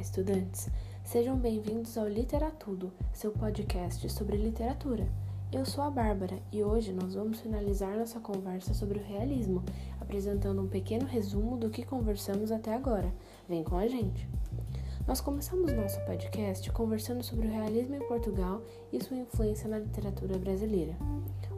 Olá, estudantes! Sejam bem-vindos ao Literatudo, seu podcast sobre literatura. Eu sou a Bárbara e hoje nós vamos finalizar nossa conversa sobre o realismo, apresentando um pequeno resumo do que conversamos até agora. Vem com a gente! Nós começamos nosso podcast conversando sobre o realismo em Portugal e sua influência na literatura brasileira.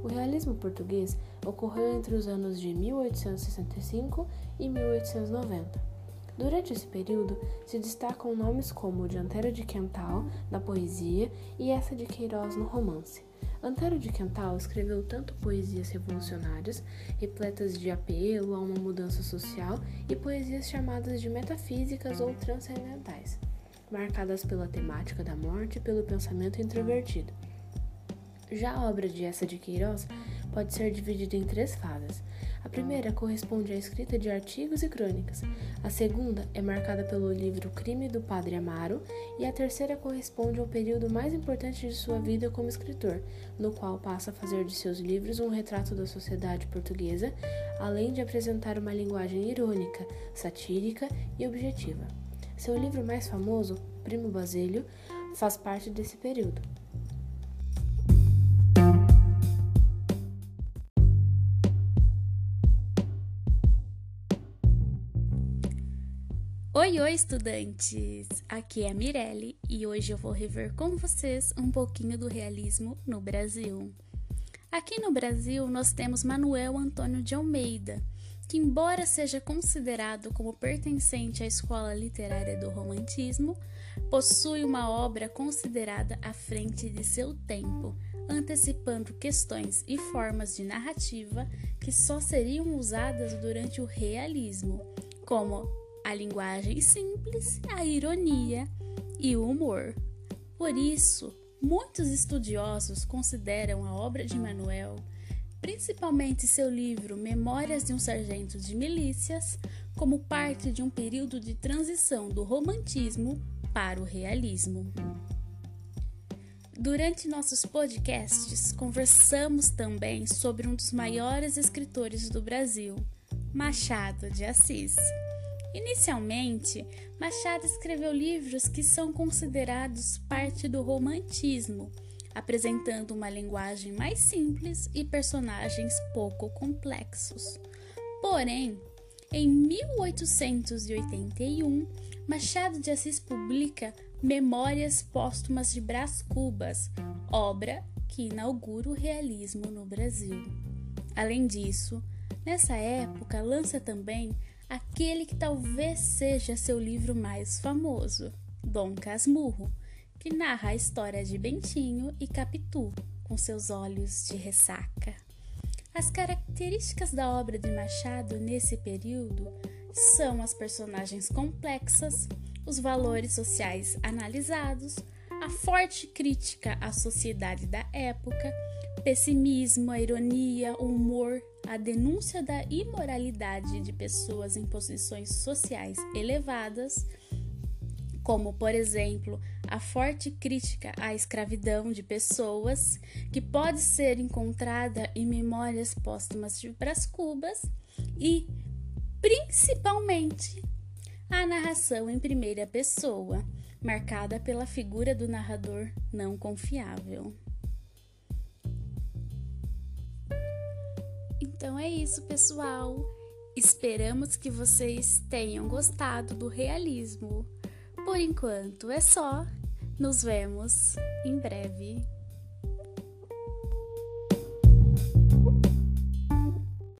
O realismo português ocorreu entre os anos de 1865 e 1890. Durante esse período se destacam nomes como o de Antero de Quental, na poesia, e essa de Queiroz no romance. Antero de Quental escreveu tanto poesias revolucionárias, repletas de apelo a uma mudança social, e poesias chamadas de metafísicas ou transcendentais, marcadas pela temática da morte e pelo pensamento introvertido. Já a obra de essa de Queiroz pode ser dividida em três fases. A primeira corresponde à escrita de artigos e crônicas, a segunda é marcada pelo livro Crime do Padre Amaro, e a terceira corresponde ao período mais importante de sua vida como escritor, no qual passa a fazer de seus livros um retrato da sociedade portuguesa, além de apresentar uma linguagem irônica, satírica e objetiva. Seu livro mais famoso, Primo Basílio, faz parte desse período. Oi, oi, estudantes! Aqui é a Mirelle e hoje eu vou rever com vocês um pouquinho do realismo no Brasil. Aqui no Brasil nós temos Manuel Antônio de Almeida, que, embora seja considerado como pertencente à escola literária do Romantismo, possui uma obra considerada à frente de seu tempo, antecipando questões e formas de narrativa que só seriam usadas durante o realismo, como a linguagem simples, a ironia e o humor. Por isso, muitos estudiosos consideram a obra de Manuel, principalmente seu livro Memórias de um Sargento de Milícias, como parte de um período de transição do romantismo para o realismo. Durante nossos podcasts, conversamos também sobre um dos maiores escritores do Brasil, Machado de Assis. Inicialmente, Machado escreveu livros que são considerados parte do romantismo, apresentando uma linguagem mais simples e personagens pouco complexos. Porém, em 1881, Machado de Assis publica Memórias Póstumas de Brás Cubas, obra que inaugura o realismo no Brasil. Além disso, nessa época lança também aquele que talvez seja seu livro mais famoso, Dom Casmurro, que narra a história de Bentinho e Capitu com seus olhos de ressaca. As características da obra de Machado nesse período são as personagens complexas, os valores sociais analisados, a forte crítica à sociedade da época, pessimismo, a ironia, o humor, a denúncia da imoralidade de pessoas em posições sociais elevadas, como, por exemplo, a forte crítica à escravidão de pessoas, que pode ser encontrada em Memórias Póstumas de Brás Cubas, e, principalmente, a narração em primeira pessoa, marcada pela figura do narrador não confiável. Então é isso, pessoal. Esperamos que vocês tenham gostado do realismo. Por enquanto é só. Nos vemos em breve.